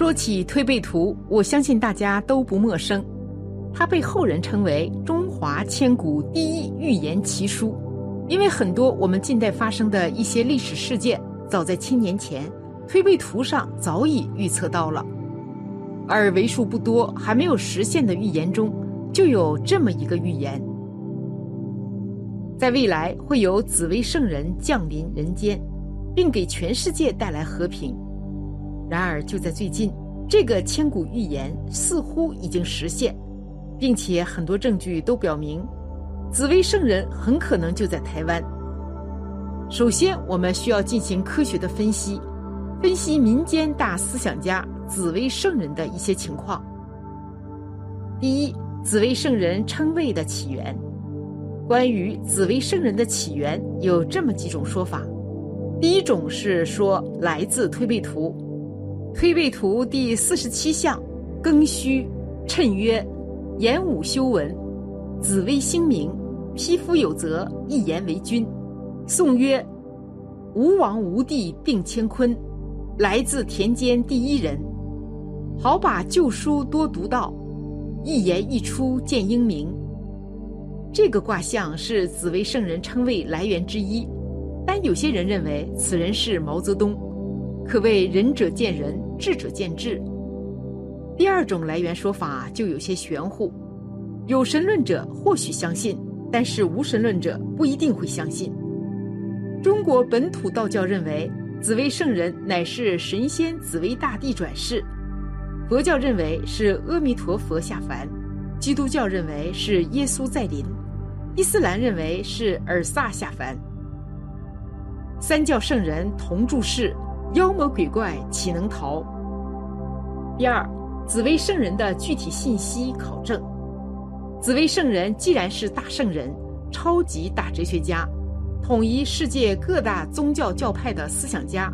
说起推背图，我相信大家都不陌生，它被后人称为中华千古第一预言奇书，因为很多我们近代发生的一些历史事件，早在千年前，推背图上早已预测到了。而为数不多还没有实现的预言中，就有这么一个预言：在未来会有紫薇圣人降临人间，并给全世界带来和平。然而，就在最近，这个千古预言似乎已经实现，并且很多证据都表明，紫薇圣人很可能就在台湾。首先，我们需要进行科学的分析，分析民间大思想家紫薇圣人的一些情况。第一，紫薇圣人称谓的起源。关于紫薇圣人的起源，有这么几种说法。第一种是说来自推背图。推背图第四十七象，庚戌，谶曰：言武修文，紫微星明，匹夫有责，一言为君。颂曰：吴王吴地并乾坤，来自田间第一人。好把旧书多读到，一言一出见英明。这个卦象是紫微圣人称谓来源之一，但有些人认为此人是毛泽东。可谓仁者见仁，智者见智。第二种来源说法就有些玄乎，有神论者或许相信，但是无神论者不一定会相信。中国本土道教认为紫薇圣人乃是神仙紫薇大帝转世，佛教认为是阿弥陀佛下凡，基督教认为是耶稣在临，伊斯兰认为是尔萨下凡，三教圣人同住世。妖魔鬼怪岂能逃？第二，紫薇圣人的具体信息考证。紫薇圣人既然是大圣人、超级大哲学家，统一世界各大宗教教派的思想家，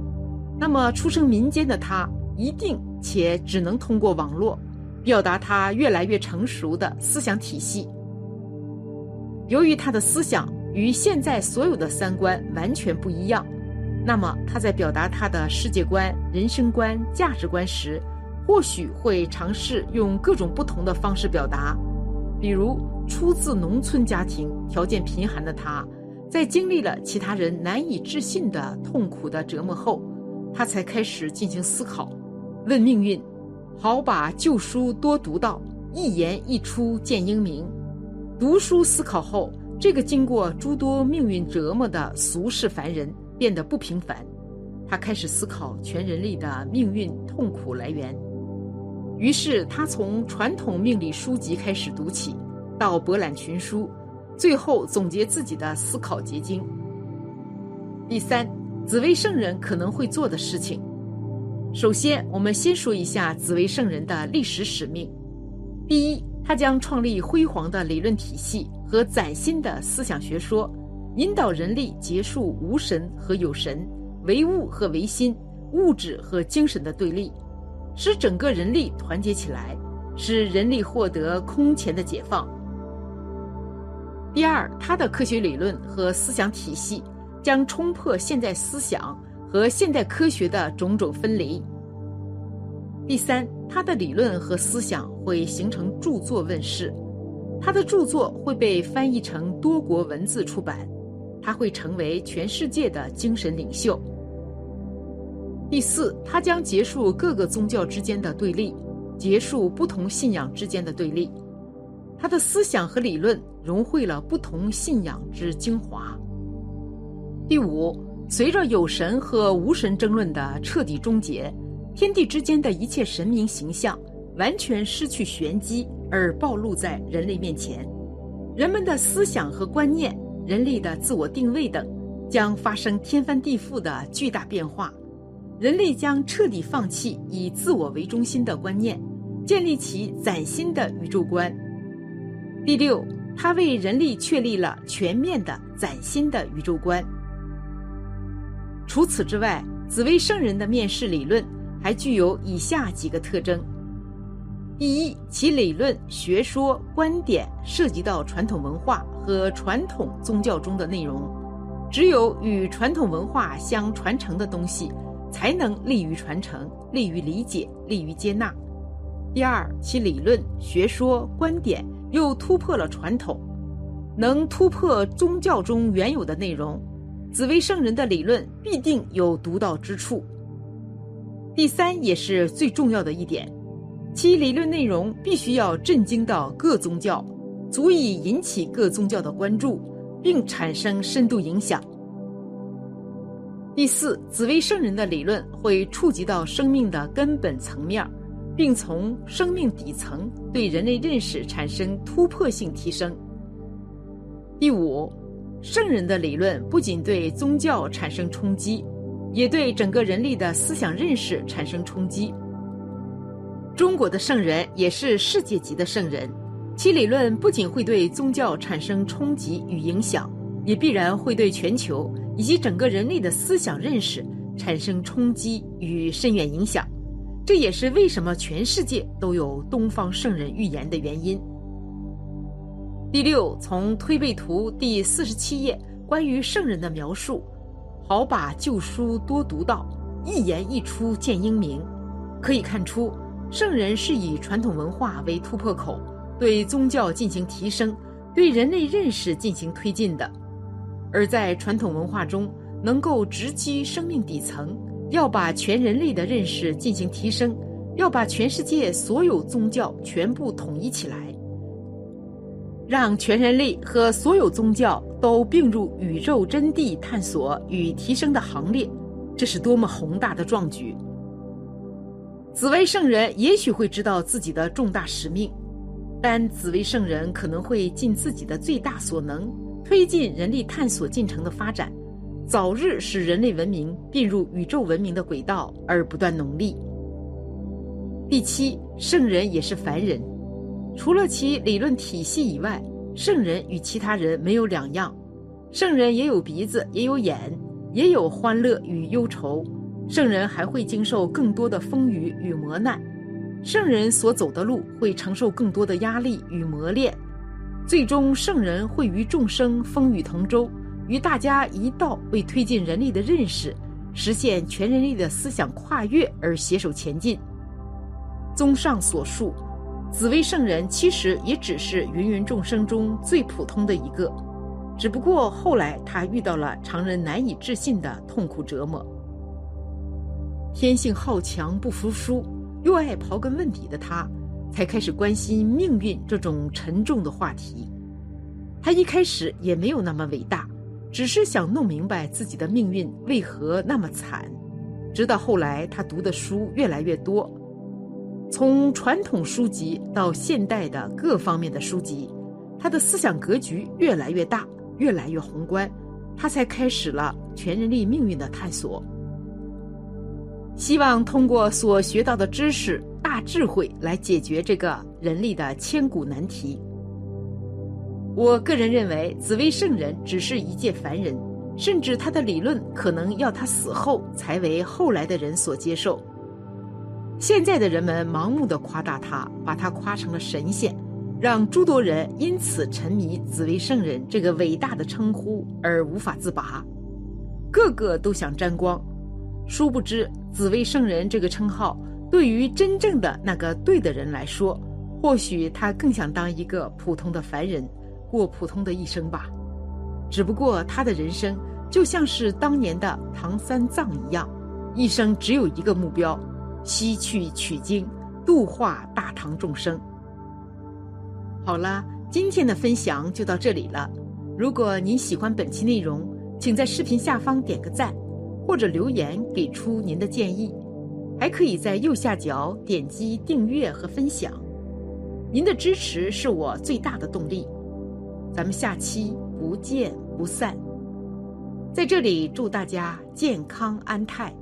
那么出生民间的他，一定且只能通过网络，表达他越来越成熟的思想体系。由于他的思想与现在所有的三观完全不一样。那么他在表达他的世界观、人生观、价值观时，或许会尝试用各种不同的方式表达。比如，出自农村家庭、条件贫寒的他，在经历了其他人难以置信的痛苦的折磨后，他才开始进行思考，问命运：好把旧书多读到，一言一出见英明。读书思考后，这个经过诸多命运折磨的俗世凡人。变得不平凡，他开始思考全人类的命运痛苦来源。于是他从传统命理书籍开始读起，到博览群书，最后总结自己的思考结晶。第三，紫薇圣人可能会做的事情。首先，我们先说一下紫薇圣人的历史使命。第一，他将创立辉煌的理论体系和崭新的思想学说。引导人类结束无神和有神、唯物和唯心、物质和精神的对立，使整个人类团结起来，使人类获得空前的解放。第二，他的科学理论和思想体系将冲破现代思想和现代科学的种种分离。第三，他的理论和思想会形成著作问世，他的著作会被翻译成多国文字出版。他会成为全世界的精神领袖。第四，他将结束各个宗教之间的对立，结束不同信仰之间的对立。他的思想和理论融汇了不同信仰之精华。第五，随着有神和无神争论的彻底终结，天地之间的一切神明形象完全失去玄机，而暴露在人类面前，人们的思想和观念。人类的自我定位等将发生天翻地覆的巨大变化，人类将彻底放弃以自我为中心的观念，建立起崭新的宇宙观。第六，它为人类确立了全面的崭新的宇宙观。除此之外，紫薇圣人的面试理论还具有以下几个特征。第一，其理论学说观点涉及到传统文化和传统宗教中的内容，只有与传统文化相传承的东西，才能利于传承，利于理解，利于接纳。第二，其理论、学说、观点又突破了传统，能突破宗教中原有的内容。紫薇圣人的理论必定有独到之处。第三，也是最重要的一点，其理论内容必须要震惊到各宗教，足以引起各宗教的关注，并产生深度影响。第四，紫薇圣人的理论会触及到生命的根本层面，并从生命底层对人类认识产生突破性提升。第五。圣人的理论不仅对宗教产生冲击，也对整个人类的思想认识产生冲击。中国的圣人也是世界级的圣人，其理论不仅会对宗教产生冲击与影响，也必然会对全球以及整个人类的思想认识产生冲击与深远影响。这也是为什么全世界都有东方圣人预言的原因。第六，从推背图第四十七页关于圣人的描述，好把旧书多读到，一言一出见英明。可以看出，圣人是以传统文化为突破口，对宗教进行提升，对人类认识进行推进的。而在传统文化中，能够直击生命底层，要把全人类的认识进行提升，要把全世界所有宗教全部统一起来。让全人类和所有宗教都并入宇宙真谛探索与提升的行列，这是多么宏大的壮举！紫薇圣人也许会知道自己的重大使命，但紫薇圣人可能会尽自己的最大所能，推进人类探索进程的发展，早日使人类文明并入宇宙文明的轨道而不断努力。第七，圣人也是凡人。除了其理论体系以外，圣人与其他人没有两样。圣人也有鼻子，也有眼，也有欢乐与忧愁。圣人还会经受更多的风雨与磨难。圣人所走的路会承受更多的压力与磨练。最终，圣人会与众生风雨同舟，与大家一道为推进人类的认识，实现全人类的思想跨越而携手前进。综上所述。紫薇圣人其实也只是芸芸众生中最普通的一个，只不过后来他遇到了常人难以置信的痛苦折磨。天性好强、不服输，又爱刨根问底的他，才开始关心命运这种沉重的话题。他一开始也没有那么伟大，只是想弄明白自己的命运为何那么惨。直到后来，他读的书越来越多。从传统书籍到现代的各方面的书籍，他的思想格局越来越大，越来越宏观，他才开始了全人类命运的探索。希望通过所学到的知识、大智慧来解决这个人类的千古难题。我个人认为，紫薇圣人只是一介凡人，甚至他的理论可能要他死后才为后来的人所接受。现在的人们盲目的夸大他，把他夸成了神仙，让诸多人因此沉迷“紫薇圣人”这个伟大的称呼而无法自拔，个个都想沾光。殊不知，“紫薇圣人”这个称号对于真正的那个对的人来说，或许他更想当一个普通的凡人，过普通的一生吧。只不过他的人生就像是当年的唐三藏一样，一生只有一个目标。西去取经，度化大唐众生。好了，今天的分享就到这里了。如果您喜欢本期内容，请在视频下方点个赞，或者留言给出您的建议。还可以在右下角点击订阅和分享。您的支持是我最大的动力。咱们下期不见不散。在这里祝大家健康安泰。